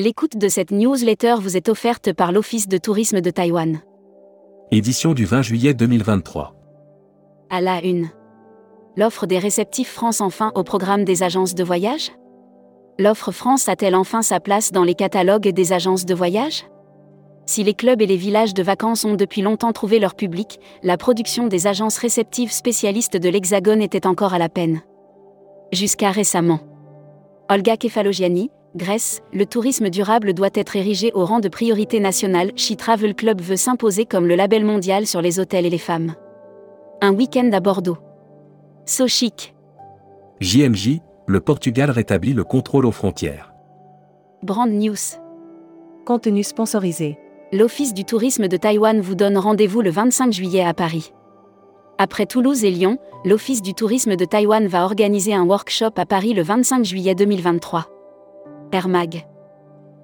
L'écoute de cette newsletter vous est offerte par l'Office de tourisme de Taïwan. Édition du 20 juillet 2023. À la une. L'offre des réceptifs France enfin au programme des agences de voyage? L'offre France a-t-elle enfin sa place dans les catalogues des agences de voyage? Si les clubs et les villages de vacances ont depuis longtemps trouvé leur public, la production des agences réceptives spécialistes de l'Hexagone était encore à la peine. Jusqu'à récemment. Olga Kefalogiani, Grèce, le tourisme durable doit être érigé au rang de priorité nationale. She Travel Club veut s'imposer comme le label mondial sur les hôtels et les femmes. Un week-end à Bordeaux. So chic. JMJ, le Portugal rétablit le contrôle aux frontières. Brand News. Contenu sponsorisé. L'Office du tourisme de Taïwan vous donne rendez-vous le 25 juillet à Paris. Après Toulouse et Lyon, l'Office du tourisme de Taïwan va organiser un workshop à Paris le 25 juillet 2023. Air Mag.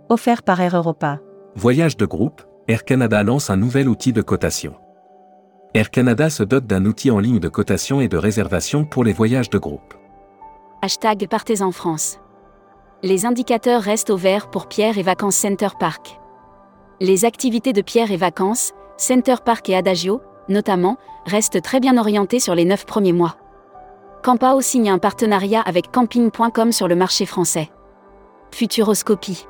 Offert par Air Europa. Voyage de groupe, Air Canada lance un nouvel outil de cotation. Air Canada se dote d'un outil en ligne de cotation et de réservation pour les voyages de groupe. Hashtag Partez en France. Les indicateurs restent au vert pour Pierre et Vacances Center Park. Les activités de Pierre et Vacances, Center Park et Adagio, notamment, restent très bien orientées sur les 9 premiers mois. Campao signe un partenariat avec camping.com sur le marché français. Futuroscopie.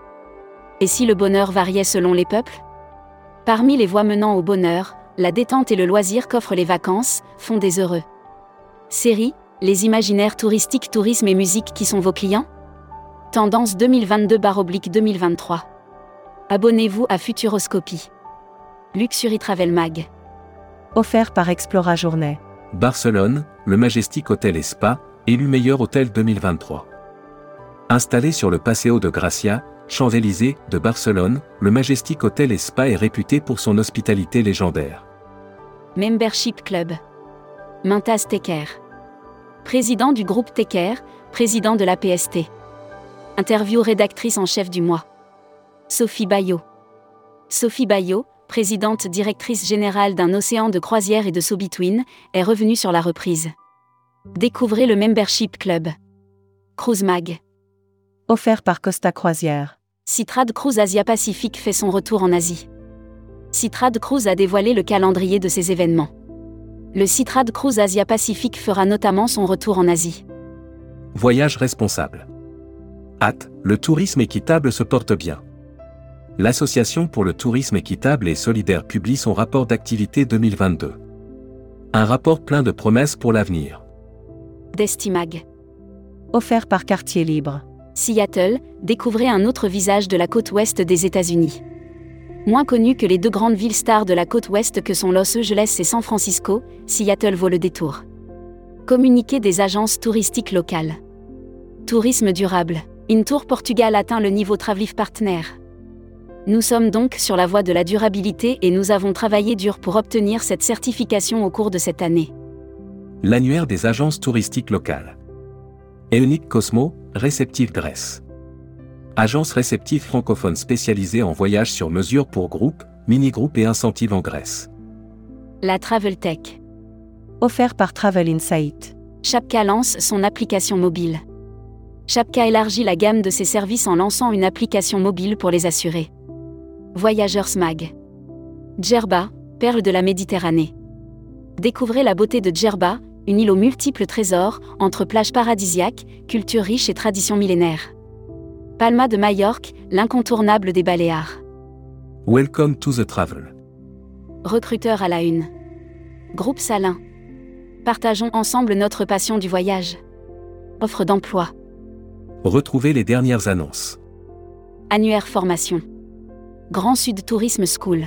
Et si le bonheur variait selon les peuples? Parmi les voies menant au bonheur, la détente et le loisir qu'offrent les vacances font des heureux. Série, les imaginaires touristiques, tourisme et musique qui sont vos clients? Tendance 2022-2023. Abonnez-vous à Futuroscopie. Luxury Travel Mag. Offert par Explora Journée. Barcelone, le Majestic Hotel et Spa, élu meilleur hôtel 2023. Installé sur le Paseo de Gracia, Champs-Élysées, de Barcelone, le Majestic Hotel et Spa est réputé pour son hospitalité légendaire. Membership Club. Mintas Tecker. Président du groupe Tecker, président de la PST. Interview rédactrice en chef du mois. Sophie Bayot. Sophie Bayot, présidente directrice générale d'un océan de croisière et de so between, est revenue sur la reprise. Découvrez le Membership Club. Cruise Mag. Offert par Costa Croisière. Citrade Cruise Asia Pacifique fait son retour en Asie. Citrade Cruise a dévoilé le calendrier de ses événements. Le Citrade Cruise Asia Pacifique fera notamment son retour en Asie. Voyage responsable. Hâte, le tourisme équitable se porte bien. L'Association pour le tourisme équitable et solidaire publie son rapport d'activité 2022. Un rapport plein de promesses pour l'avenir. Destimag. Offert par Quartier Libre. Seattle, découvrez un autre visage de la côte ouest des États-Unis. Moins connu que les deux grandes villes stars de la côte ouest que sont Los Angeles et San Francisco, Seattle vaut le détour. Communiqué des agences touristiques locales. Tourisme durable. InTour Portugal atteint le niveau Travelift Partner. Nous sommes donc sur la voie de la durabilité et nous avons travaillé dur pour obtenir cette certification au cours de cette année. L'annuaire des agences touristiques locales. Eonic Cosmo, Réceptive Grèce. Agence réceptive francophone spécialisée en voyages sur mesure pour groupes, mini-groupes et incentives en Grèce. La Travel Tech. Offert par Travel Insight. Chapka lance son application mobile. Chapka élargit la gamme de ses services en lançant une application mobile pour les assurés. Voyageurs Mag. Djerba, perle de la Méditerranée. Découvrez la beauté de Djerba, une île aux multiples trésors, entre plages paradisiaques, culture riche et traditions millénaires. Palma de Majorque, l'incontournable des Baléares. Welcome to the travel. Recruteur à la une. Groupe Salin. Partageons ensemble notre passion du voyage. Offre d'emploi. Retrouvez les dernières annonces. Annuaire formation. Grand Sud Tourisme School.